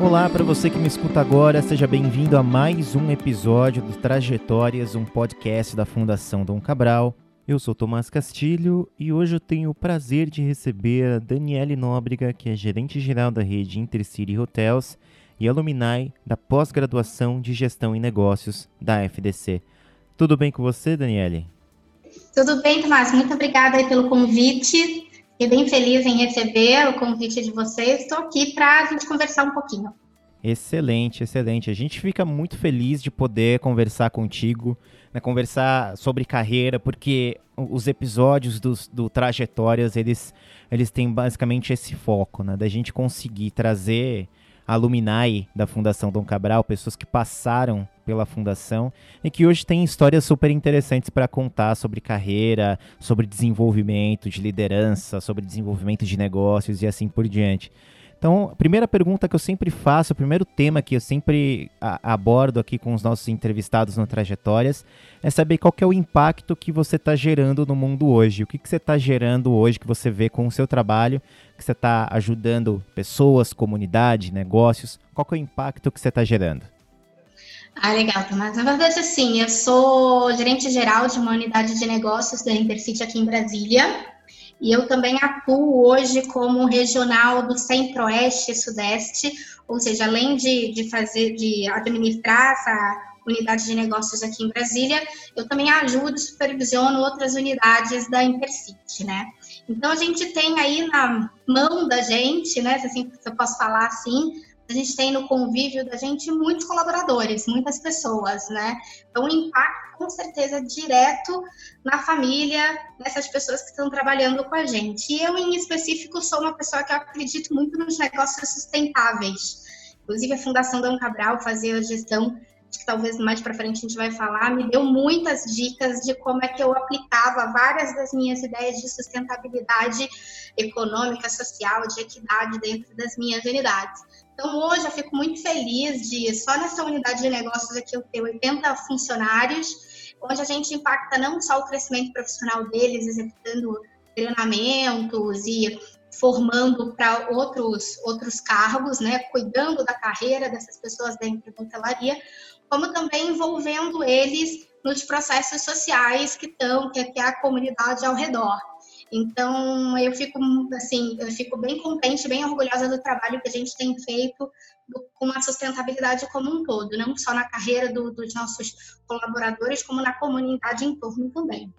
Olá para você que me escuta agora, seja bem-vindo a mais um episódio do Trajetórias, um podcast da Fundação Dom Cabral. Eu sou Tomás Castilho e hoje eu tenho o prazer de receber a Daniele Nóbrega, que é gerente geral da rede Intercity Hotels e alumni da pós-graduação de Gestão em Negócios da FDC. Tudo bem com você, Daniele? Tudo bem, Tomás. Muito obrigada pelo convite. Fiquei bem feliz em receber o convite de vocês. Estou aqui para a gente conversar um pouquinho. Excelente, excelente. A gente fica muito feliz de poder conversar contigo, né, conversar sobre carreira, porque os episódios do, do Trajetórias, eles, eles têm basicamente esse foco, né, da gente conseguir trazer alumni da Fundação Dom Cabral, pessoas que passaram pela fundação e que hoje têm histórias super interessantes para contar sobre carreira, sobre desenvolvimento de liderança, sobre desenvolvimento de negócios e assim por diante. Então, a primeira pergunta que eu sempre faço, o primeiro tema que eu sempre abordo aqui com os nossos entrevistados no Trajetórias, é saber qual é o impacto que você está gerando no mundo hoje. O que, que você está gerando hoje, que você vê com o seu trabalho, que você está ajudando pessoas, comunidade, negócios. Qual é o impacto que você está gerando? Ah, legal, Tomás. Na verdade, assim, eu sou gerente geral de uma unidade de negócios da Intercity aqui em Brasília. E eu também atuo hoje como regional do Centro-Oeste e Sudeste, ou seja, além de, de fazer, de administrar essa unidade de negócios aqui em Brasília, eu também ajudo e supervisiono outras unidades da Intercity, né? Então a gente tem aí na mão da gente, né, se, assim, se eu posso falar assim, a gente tem no convívio da gente muitos colaboradores, muitas pessoas, né? Então, o impacto, com certeza, é direto na família, nessas pessoas que estão trabalhando com a gente. E eu, em específico, sou uma pessoa que acredito muito nos negócios sustentáveis. Inclusive, a Fundação Dom Cabral fazia a gestão que talvez mais para frente a gente vai falar, me deu muitas dicas de como é que eu aplicava várias das minhas ideias de sustentabilidade econômica, social, de equidade dentro das minhas unidades. Então, hoje eu fico muito feliz de, só nessa unidade de negócios aqui, eu ter 80 funcionários, onde a gente impacta não só o crescimento profissional deles, executando treinamentos e formando para outros, outros cargos, né, cuidando da carreira dessas pessoas dentro da hotelaria, como também envolvendo eles nos processos sociais que estão, que é a comunidade ao redor. Então, eu fico, assim, eu fico bem contente, bem orgulhosa do trabalho que a gente tem feito com a sustentabilidade como um todo, não só na carreira do, dos nossos colaboradores, como na comunidade em torno também.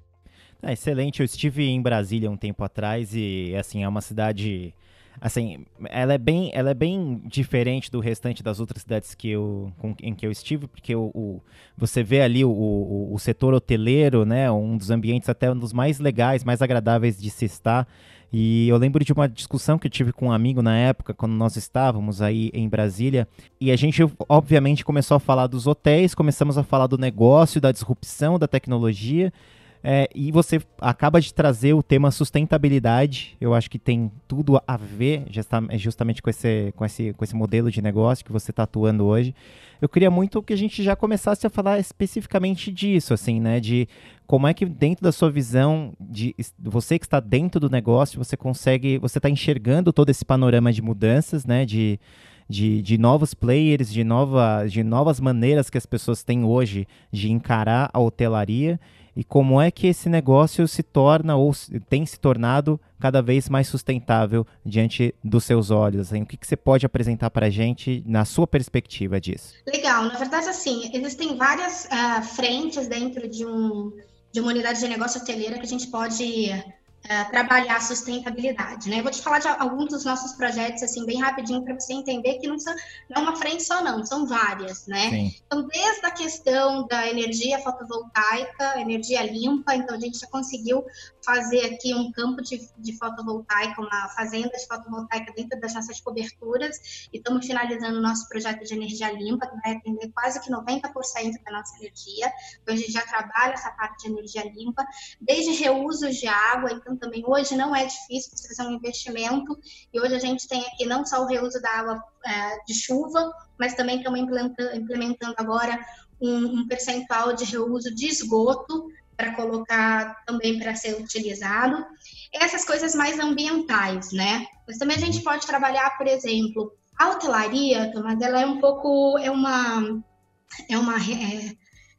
É, excelente, eu estive em Brasília um tempo atrás e, assim, é uma cidade assim, ela é bem, ela é bem diferente do restante das outras cidades que eu, com, em que eu estive, porque o, o você vê ali o, o, o, setor hoteleiro, né, um dos ambientes até um dos mais legais, mais agradáveis de se estar. E eu lembro de uma discussão que eu tive com um amigo na época, quando nós estávamos aí em Brasília, e a gente obviamente começou a falar dos hotéis, começamos a falar do negócio, da disrupção, da tecnologia. É, e você acaba de trazer o tema sustentabilidade. Eu acho que tem tudo a ver justamente com esse, com esse, com esse modelo de negócio que você está atuando hoje. Eu queria muito que a gente já começasse a falar especificamente disso, assim, né? De como é que dentro da sua visão, de você que está dentro do negócio, você consegue, você está enxergando todo esse panorama de mudanças, né? De, de, de novos players, de, nova, de novas maneiras que as pessoas têm hoje de encarar a hotelaria e como é que esse negócio se torna ou tem se tornado cada vez mais sustentável diante dos seus olhos? Assim, o que, que você pode apresentar para a gente na sua perspectiva disso? Legal, na verdade, assim, existem várias uh, frentes dentro de, um, de uma unidade de negócio hoteleira que a gente pode uh, trabalhar a sustentabilidade, né? Eu vou te falar de alguns dos nossos projetos, assim, bem rapidinho, para você entender que não, são, não é uma frente só, não, são várias, né? Sim. Então, desde a questão da energia fotovoltaica, energia limpa, então a gente já conseguiu fazer aqui um campo de, de fotovoltaica, uma fazenda de fotovoltaica dentro das nossas coberturas, e estamos finalizando o nosso projeto de energia limpa, que vai atender quase que 90% da nossa energia. Então, a gente já trabalha essa parte de energia limpa, desde reusos de água, então também hoje não é difícil você fazer um investimento, e hoje a gente tem aqui não só o reuso da água é, de chuva, mas também estamos implementando, agora um, um percentual de reuso de esgoto, para colocar também para ser utilizado. Essas coisas mais ambientais, né? Mas também a gente pode trabalhar, por exemplo, A hotelaria, Tomás, ela é um pouco, é uma, é uma, é,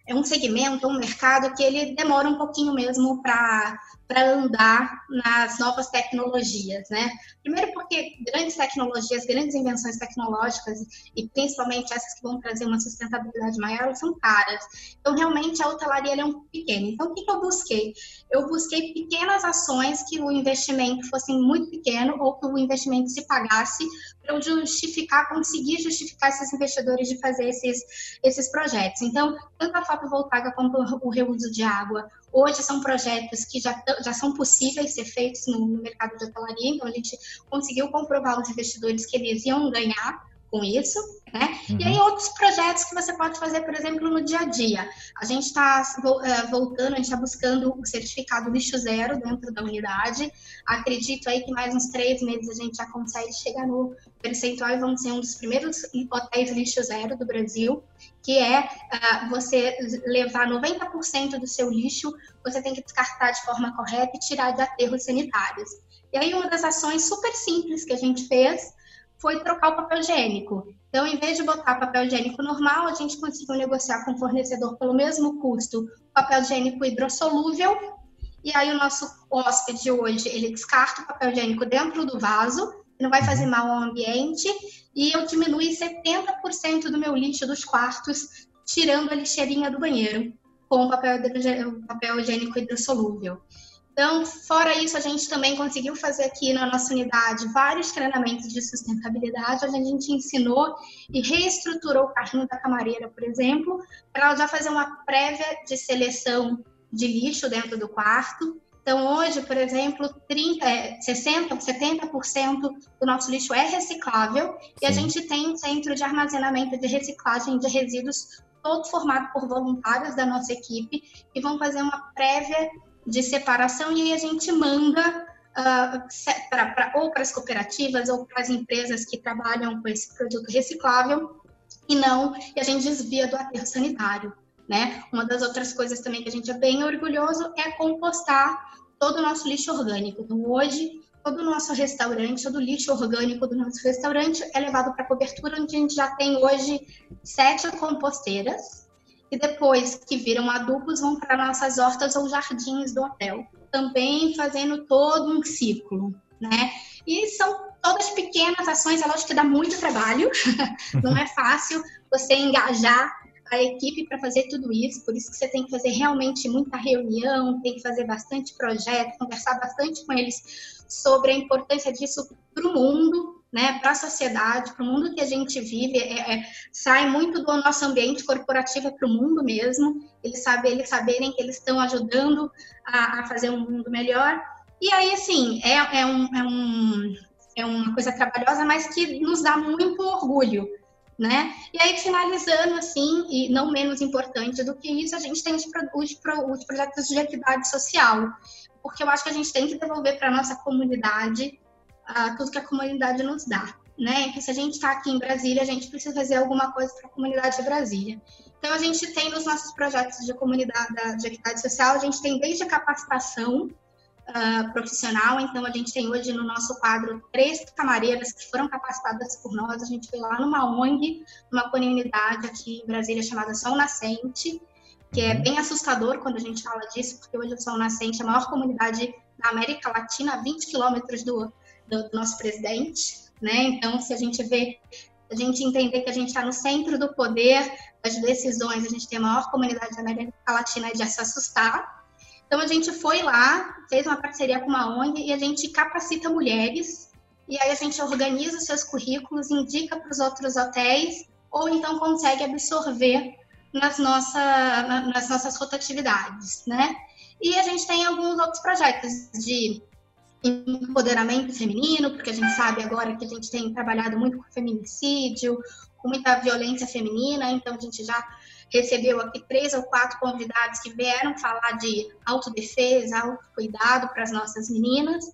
é um segmento, um mercado que ele demora um pouquinho mesmo para para andar nas novas tecnologias, né? Primeiro porque grandes tecnologias, grandes invenções tecnológicas e principalmente essas que vão trazer uma sustentabilidade maior, são caras. Então, realmente, a hotelaria é um pequeno. Então, o que, que eu busquei? Eu busquei pequenas ações que o investimento fosse muito pequeno ou que o investimento se pagasse para eu justificar, conseguir justificar esses investidores de fazer esses, esses projetos. Então, tanto a fotovoltaica quanto o reuso de água, Hoje são projetos que já, já são possíveis ser feitos no, no mercado de hotelaria, então a gente conseguiu comprovar aos investidores que eles iam ganhar com isso, né? Uhum. E aí outros projetos que você pode fazer, por exemplo, no dia a dia. A gente está é, voltando, a gente está buscando o certificado lixo zero dentro da unidade. Acredito aí que mais uns três meses a gente já consegue chegar no percentual e vamos ser um dos primeiros hotéis lixo zero do Brasil, que é uh, você levar 90% do seu lixo, você tem que descartar de forma correta e tirar de aterros sanitários. E aí uma das ações super simples que a gente fez foi trocar o papel higiênico. Então, em vez de botar papel higiênico normal, a gente conseguiu negociar com o fornecedor pelo mesmo custo papel higiênico hidrossolúvel. E aí o nosso hóspede hoje, ele descarta o papel higiênico dentro do vaso, não vai fazer mal ao ambiente, e eu diminui 70% do meu lixo dos quartos, tirando a lixeirinha do banheiro, com o papel, papel higiênico hidrossolúvel. Então, fora isso, a gente também conseguiu fazer aqui na nossa unidade vários treinamentos de sustentabilidade, onde a gente ensinou e reestruturou o carrinho da camareira, por exemplo, para já fazer uma prévia de seleção de lixo dentro do quarto. Então, hoje, por exemplo, 30, 60%, 70% do nosso lixo é reciclável Sim. e a gente tem um centro de armazenamento de reciclagem de resíduos todo formado por voluntários da nossa equipe que vão fazer uma prévia de separação e aí a gente manda uh, pra, pra, ou para as cooperativas ou para as empresas que trabalham com esse produto reciclável e não, e a gente desvia do aterro sanitário. Né? Uma das outras coisas também que a gente é bem orgulhoso é compostar todo o nosso lixo orgânico. Então, hoje, todo o nosso restaurante, todo o lixo orgânico do nosso restaurante é levado para cobertura, onde a gente já tem hoje sete composteiras, e depois que viram adubos vão para nossas hortas ou jardins do hotel, também fazendo todo um ciclo, né? E são todas pequenas ações, é lógico que dá muito trabalho, não é fácil você engajar a equipe para fazer tudo isso, por isso que você tem que fazer realmente muita reunião, tem que fazer bastante projeto, conversar bastante com eles sobre a importância disso para o mundo, né, para a sociedade, para o mundo que a gente vive, é, é, sai muito do nosso ambiente corporativo para o mundo mesmo, eles, sabe, eles saberem que eles estão ajudando a, a, fazer um mundo melhor. E aí, assim, é, é, um, é, um, é uma coisa trabalhosa, mas que nos dá muito orgulho, né? E aí, finalizando, assim, e não menos importante do que isso, a gente tem os, os, os projetos de equidade social, porque eu acho que a gente tem que devolver para a nossa comunidade uh, tudo que a comunidade nos dá. Né? Que se a gente está aqui em Brasília, a gente precisa fazer alguma coisa para a comunidade de Brasília. Então, a gente tem nos nossos projetos de comunidade, de equidade social, a gente tem desde a capacitação uh, profissional, então a gente tem hoje no nosso quadro três camareiras que foram capacitadas por nós, a gente foi lá numa ONG, numa comunidade aqui em Brasília chamada Sol Nascente, que é bem assustador quando a gente fala disso, porque hoje o Sol Nascente é a maior comunidade da América Latina, a 20 quilômetros do, do, nosso presidente, né? Então, se a gente vê, a gente entender que a gente está no centro do poder das decisões, a gente tem a maior comunidade da América Latina de se assustar. Então, a gente foi lá, fez uma parceria com uma ONG e a gente capacita mulheres e aí a gente organiza os seus currículos, indica para os outros hotéis ou então consegue absorver nas, nossa, nas nossas rotatividades, né? E a gente tem alguns outros projetos de empoderamento feminino, porque a gente sabe agora que a gente tem trabalhado muito com feminicídio, com muita violência feminina, então a gente já recebeu aqui três ou quatro convidados que vieram falar de autodefesa, autocuidado para as nossas meninas.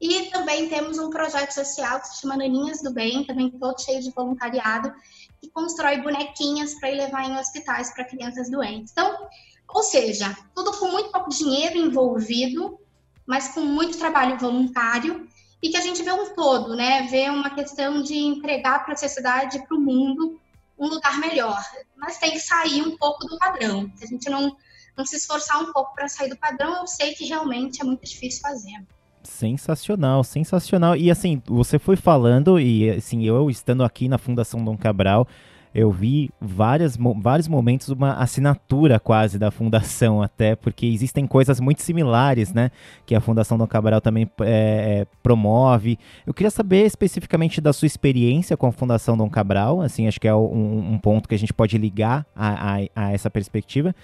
E também temos um projeto social que se chama Naninhas do Bem, também todo cheio de voluntariado, que constrói bonequinhas para levar em hospitais para crianças doentes. Então, ou seja, tudo com muito pouco dinheiro envolvido, mas com muito trabalho voluntário e que a gente vê um todo, né? Vê uma questão de entregar para a sociedade, para o mundo, um lugar melhor. Mas tem que sair um pouco do padrão. Se a gente não, não se esforçar um pouco para sair do padrão, eu sei que realmente é muito difícil fazer. Sensacional, sensacional. E assim, você foi falando, e assim, eu estando aqui na Fundação Dom Cabral, eu vi várias, vários momentos uma assinatura quase da fundação até, porque existem coisas muito similares, né, que a Fundação Dom Cabral também é, é, promove. Eu queria saber especificamente da sua experiência com a Fundação Dom Cabral, assim, acho que é um, um ponto que a gente pode ligar a, a, a essa perspectiva.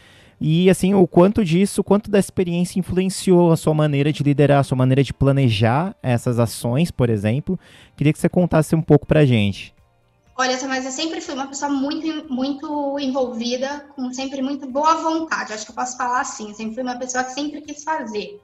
E assim, o quanto disso, o quanto da experiência influenciou a sua maneira de liderar, a sua maneira de planejar essas ações, por exemplo. Queria que você contasse um pouco pra gente. Olha, mas eu sempre fui uma pessoa muito, muito envolvida, com sempre muito boa vontade. Acho que eu posso falar assim. Eu sempre fui uma pessoa que sempre quis fazer.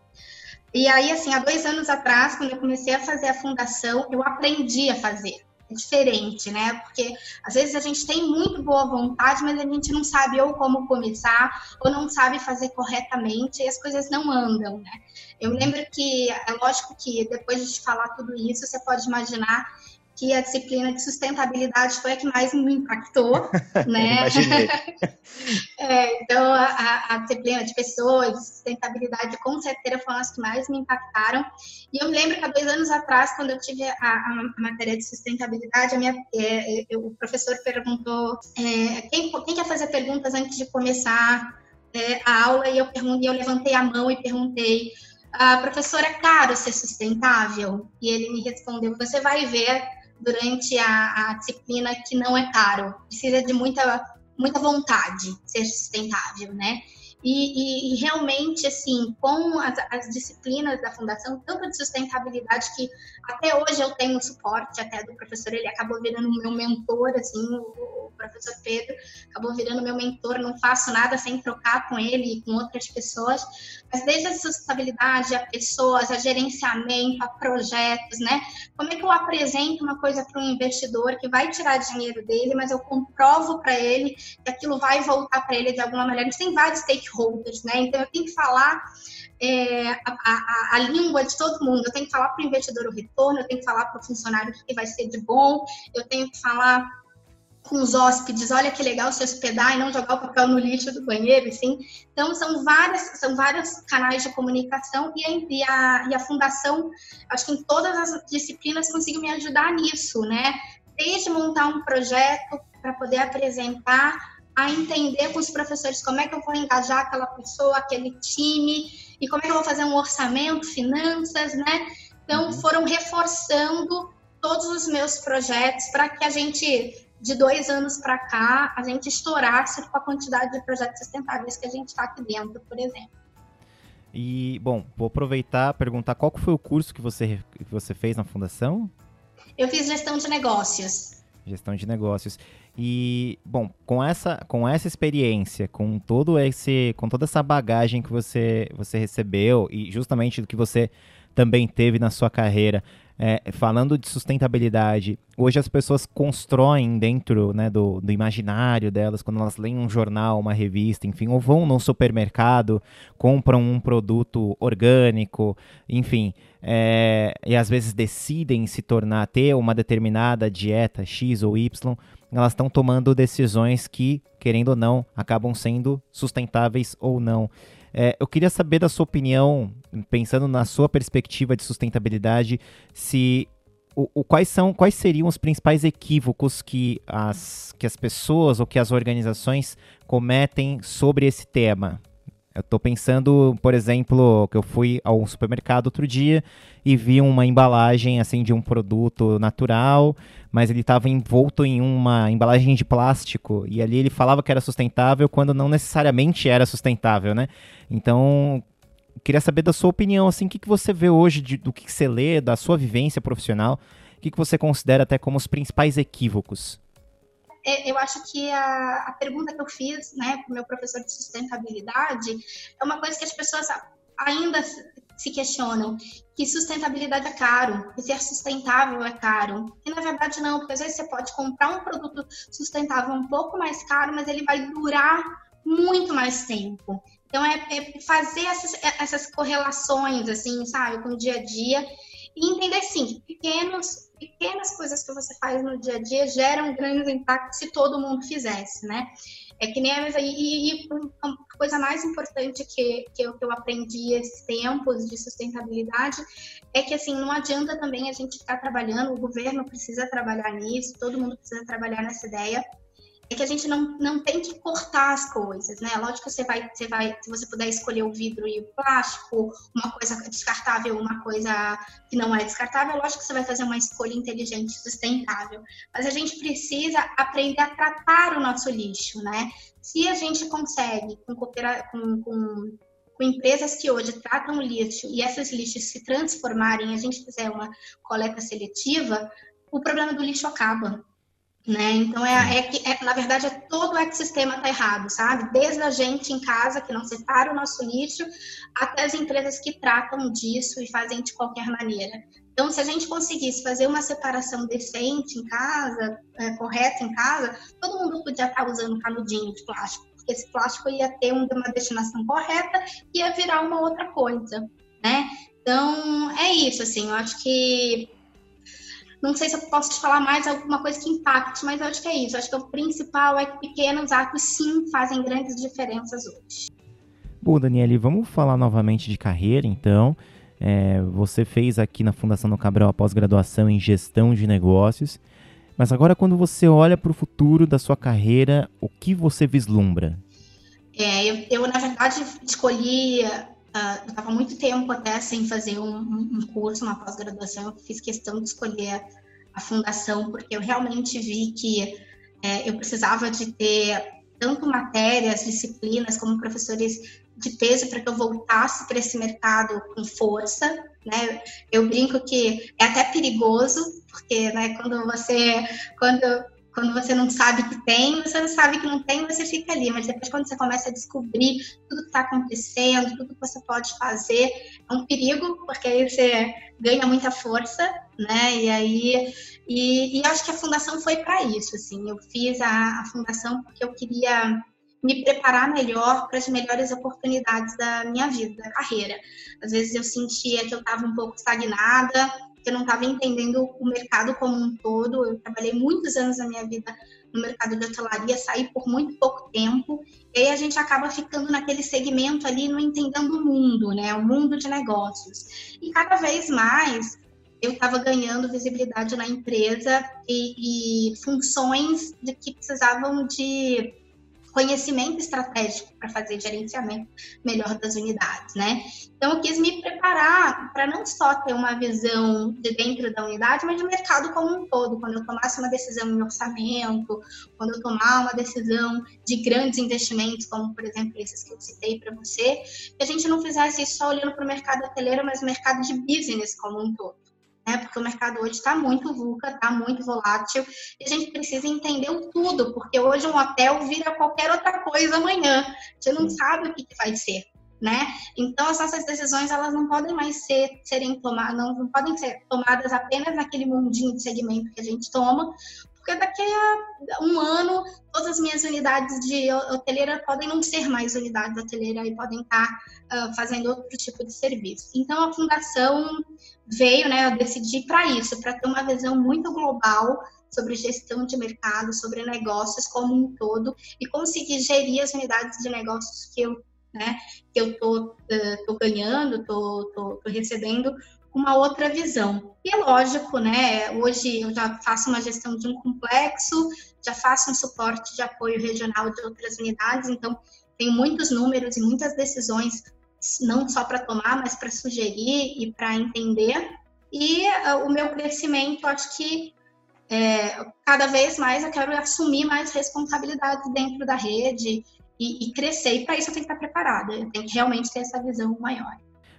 E aí, assim, há dois anos atrás, quando eu comecei a fazer a fundação, eu aprendi a fazer. É diferente, né? Porque às vezes a gente tem muito boa vontade, mas a gente não sabe ou como começar, ou não sabe fazer corretamente, e as coisas não andam, né? Eu lembro que, é lógico que depois de falar tudo isso, você pode imaginar que a disciplina de sustentabilidade foi a que mais me impactou, né? é, então, a, a, disciplina de pessoas, de sustentabilidade, com certeza foram as que mais me impactaram. E eu me lembro que há dois anos atrás, quando eu tive a, a matéria de sustentabilidade, a minha, é, é, o professor perguntou é, quem, quem, quer fazer perguntas antes de começar é, a aula, e eu, perguntei, eu levantei a mão e perguntei a professora, é caro ser sustentável? E ele me respondeu, você vai ver durante a, a disciplina que não é caro. Precisa de muita, muita vontade ser sustentável, né? E, e, realmente, assim, com as, as, disciplinas da Fundação, tanto de sustentabilidade, que até hoje eu tenho suporte até do professor, ele acabou virando meu mentor, assim, o, o professor Pedro acabou virando meu mentor, não faço nada sem trocar com ele e com outras pessoas, mas desde a sustentabilidade, a pessoas, a gerenciamento, a projetos, né? Como é que eu apresento uma coisa para um investidor que vai tirar dinheiro dele, mas eu comprovo para ele que aquilo vai voltar para ele de alguma maneira? A gente tem vários né? Então eu tenho que falar é, a, a, a, língua de todo mundo. Eu tenho que falar para o investidor o retorno, eu tenho que falar para o funcionário o que vai ser de bom, eu tenho que falar com os hóspedes, olha que legal se hospedar e não jogar o papel no lixo do banheiro, assim. Então, são várias, são vários canais de comunicação e a, e a, e a fundação, acho que em todas as disciplinas conseguiu me ajudar nisso, né? Desde montar um projeto para poder apresentar, a entender com os professores como é que eu vou engajar aquela pessoa, aquele time, e como é que eu vou fazer um orçamento, finanças, né? Então, uhum. foram reforçando todos os meus projetos para que a gente de dois anos para cá, a gente estourasse com a quantidade de projetos sustentáveis que a gente está aqui dentro, por exemplo. E, bom, vou aproveitar e perguntar qual foi o curso que você, que você fez na fundação? Eu fiz gestão de negócios. Gestão de negócios. E, bom, com essa, com essa experiência, com todo esse, com toda essa bagagem que você, você recebeu e justamente do que você também teve na sua carreira, é, falando de sustentabilidade, hoje as pessoas constroem dentro né, do, do, imaginário delas, quando elas leem um jornal, uma revista, enfim, ou vão no supermercado, compram um produto orgânico, enfim, é, e às vezes decidem se tornar, ter uma determinada dieta X ou Y, elas estão tomando decisões que, querendo ou não, acabam sendo sustentáveis ou não. É, eu queria saber da sua opinião, pensando na sua perspectiva de sustentabilidade, se o, o, quais são, quais seriam os principais equívocos que as, que as pessoas ou que as organizações cometem sobre esse tema? Eu estou pensando, por exemplo, que eu fui ao supermercado outro dia e vi uma embalagem assim de um produto natural, mas ele estava envolto em uma embalagem de plástico e ali ele falava que era sustentável quando não necessariamente era sustentável, né? Então, queria saber da sua opinião, assim, o que, que você vê hoje de, do que você lê, da sua vivência profissional, o que, que você considera até como os principais equívocos? É, eu acho que a, a pergunta que eu fiz né, para o meu professor de sustentabilidade é uma coisa que as pessoas ainda se questionam que sustentabilidade é caro, que ser sustentável é caro. E na verdade não, porque às vezes você pode comprar um produto sustentável um pouco mais caro, mas ele vai durar muito mais tempo. Então é, é fazer essas, essas correlações, assim, sabe, com o dia a dia e entender sim que pequenos, pequenas coisas que você faz no dia a dia geram grandes impactos se todo mundo fizesse, né? É que nem a, e, e a coisa mais importante que, que, eu, que eu aprendi esses tempos de sustentabilidade é que assim não adianta também a gente ficar trabalhando, o governo precisa trabalhar nisso, todo mundo precisa trabalhar nessa ideia, é que a gente não, não tem que cortar as coisas, né? Lógico que você vai, você vai, se você puder escolher o vidro e o plástico, uma coisa descartável, uma coisa que não é descartável, lógico que você vai fazer uma escolha inteligente, sustentável. Mas a gente precisa aprender a tratar o nosso lixo, né? Se a gente consegue, com, com, com, com empresas que hoje tratam lixo e esses lixos se transformarem, a gente fizer uma coleta seletiva, o problema do lixo acaba. Né? Então, é, é que, é, na verdade, é todo o ecossistema está errado, sabe? Desde a gente em casa, que não separa o nosso lixo, até as empresas que tratam disso e fazem de qualquer maneira. Então, se a gente conseguisse fazer uma separação decente em casa, é, correta em casa, todo mundo podia estar usando canudinho de plástico, porque esse plástico ia ter uma destinação correta e ia virar uma outra coisa, né? Então, é isso, assim, eu acho que não sei se eu posso te falar mais alguma coisa que impacte, mas eu acho que é isso. Eu acho que o principal é que pequenos atos sim fazem grandes diferenças hoje. Bom, Daniele, vamos falar novamente de carreira, então. É, você fez aqui na Fundação do Cabral a pós-graduação em gestão de negócios. Mas agora, quando você olha para o futuro da sua carreira, o que você vislumbra? É, eu, eu, na verdade, escolhi Uh, eu estava muito tempo até sem fazer um, um curso, uma pós-graduação. Eu fiz questão de escolher a fundação porque eu realmente vi que é, eu precisava de ter tanto matérias, disciplinas, como professores de peso para que eu voltasse para esse mercado com força, né? Eu brinco que é até perigoso, porque, né, quando você, quando quando você não sabe que tem, você não sabe que não tem, você fica ali. Mas depois, quando você começa a descobrir tudo que está acontecendo, tudo que você pode fazer, é um perigo, porque aí você ganha muita força, né? E aí, e, e acho que a fundação foi para isso, assim. Eu fiz a, a fundação porque eu queria me preparar melhor para as melhores oportunidades da minha vida, da carreira. Às vezes eu sentia que eu estava um pouco estagnada, eu não estava entendendo o mercado como um todo. Eu trabalhei muitos anos da minha vida no mercado de hotelaria, saí por muito pouco tempo, e aí a gente acaba ficando naquele segmento ali, não entendendo o mundo, né? O mundo de negócios. E cada vez mais eu estava ganhando visibilidade na empresa e, e funções de que precisavam de conhecimento estratégico para fazer gerenciamento melhor das unidades, né? Então, eu quis me preparar para não só ter uma visão de dentro da unidade, mas de mercado como um todo. Quando eu tomasse uma decisão em orçamento, quando eu tomar uma decisão de grandes investimentos, como, por exemplo, esses que eu citei para você, que a gente não fizesse isso só olhando para o mercado hoteleiro, mas o mercado de business como um todo né? Porque o mercado hoje está muito vulca, está muito volátil, e a gente precisa entender o tudo, porque hoje um hotel vira qualquer outra coisa amanhã. Gente não sabe o que, que vai ser. Né? Então as nossas decisões elas não podem mais ser serem tomadas, não, não podem ser tomadas apenas naquele mundinho de segmento que a gente toma, porque daqui a um ano todas as minhas unidades de hoteleira podem não ser mais unidades hoteleira e podem estar uh, fazendo outro tipo de serviço. Então a fundação veio, né, eu decidi para isso, para ter uma visão muito global sobre gestão de mercado, sobre negócios como um todo e conseguir gerir as unidades de negócios que eu, né, que eu tô, uh, tô ganhando, tô, tô, tô recebendo uma outra visão. E é lógico, né? Hoje eu já faço uma gestão de um complexo, já faço um suporte de apoio regional de outras unidades, então tem muitos números e muitas decisões, não só para tomar, mas para sugerir e para entender. E uh, o meu crescimento, acho que é, cada vez mais eu quero assumir mais responsabilidades dentro da rede e, e crescer. E para isso eu tenho que estar preparada, eu tenho que realmente ter essa visão maior.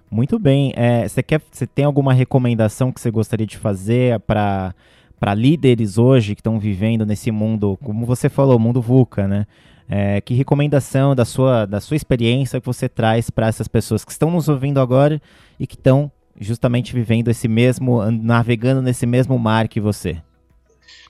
Muito bem. É, você quer, você tem alguma recomendação que você gostaria de fazer para para líderes hoje que estão vivendo nesse mundo, como você falou, mundo VUCA, né? É, que recomendação da sua, da sua experiência que você traz para essas pessoas que estão nos ouvindo agora e que estão justamente vivendo esse mesmo, navegando nesse mesmo mar que você?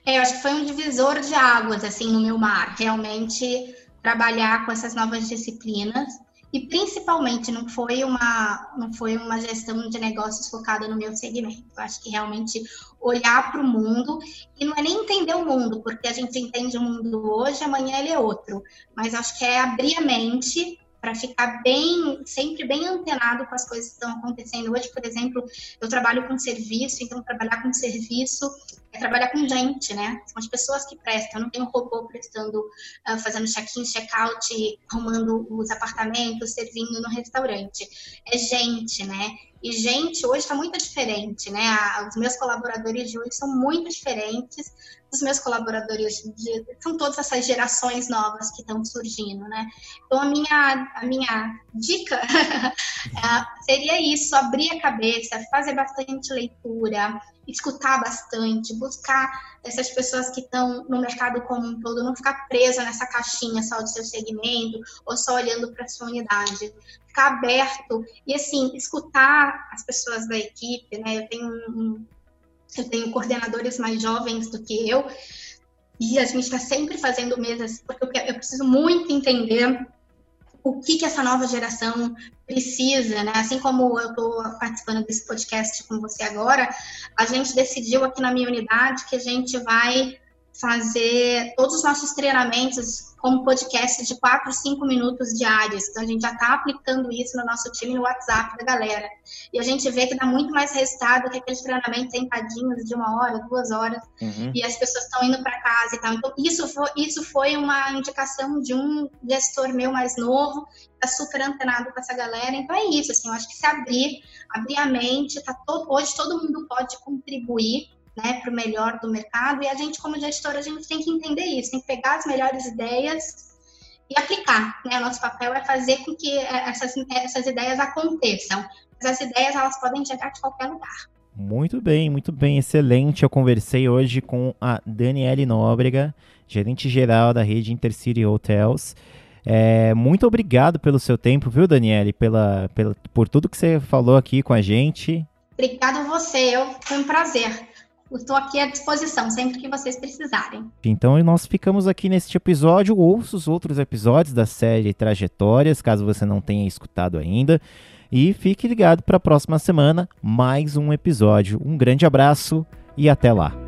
É, eu acho que foi um divisor de águas assim no meu mar, realmente trabalhar com essas novas disciplinas e principalmente não foi uma não foi uma gestão de negócios focada no meu segmento. Eu acho que realmente olhar para o mundo e não é nem entender o mundo, porque a gente entende o mundo hoje, amanhã ele é outro. Mas acho que é abrir a mente para ficar bem, sempre bem antenado com as coisas que estão acontecendo. Hoje, por exemplo, eu trabalho com serviço, então trabalhar com serviço é trabalhar com gente, né? São as pessoas que prestam. Eu não tenho robô prestando, uh, fazendo check-in, check-out, arrumando os apartamentos, servindo no restaurante. É gente, né? E, gente, hoje está muito diferente, né? Os meus colaboradores de hoje são muito diferentes dos meus colaboradores de. São todas essas gerações novas que estão surgindo, né? Então, a minha, a minha dica é, seria isso: abrir a cabeça, fazer bastante leitura, escutar bastante, buscar essas pessoas que estão no mercado como um todo, não ficar presa nessa caixinha só do seu segmento ou só olhando para a sua unidade, ficar aberto e assim escutar as pessoas da equipe, né? Eu tenho eu tenho coordenadores mais jovens do que eu e a gente está sempre fazendo mesas porque eu, eu preciso muito entender o que, que essa nova geração precisa, né? Assim como eu estou participando desse podcast com você agora, a gente decidiu aqui na minha unidade que a gente vai fazer todos os nossos treinamentos como podcast de 4, 5 minutos diários. Então, a gente já está aplicando isso no nosso time no WhatsApp da galera. E a gente vê que dá muito mais resultado que aqueles treinamentos sentadinhos de uma hora, duas horas, uhum. e as pessoas estão indo para casa e tal. Então, isso foi, isso foi uma indicação de um gestor meu mais novo, está super antenado com essa galera. Então, é isso. Assim, eu acho que se abrir, abrir a mente, tá todo, hoje todo mundo pode contribuir né, para o melhor do mercado. E a gente, como gestora, a gente tem que entender isso, tem que pegar as melhores ideias e aplicar. Né? O nosso papel é fazer com que é, essas, essas ideias aconteçam. Mas as ideias elas podem chegar de qualquer lugar. Muito bem, muito bem, excelente. Eu conversei hoje com a Daniele Nóbrega, gerente geral da rede Intercity Hotels. É, muito obrigado pelo seu tempo, viu, Daniele? Pela, pela, por tudo que você falou aqui com a gente. Obrigado a você, eu, foi um prazer. Estou aqui à disposição sempre que vocês precisarem. Então nós ficamos aqui neste episódio. Ouça os outros episódios da série Trajetórias, caso você não tenha escutado ainda. E fique ligado para a próxima semana, mais um episódio. Um grande abraço e até lá.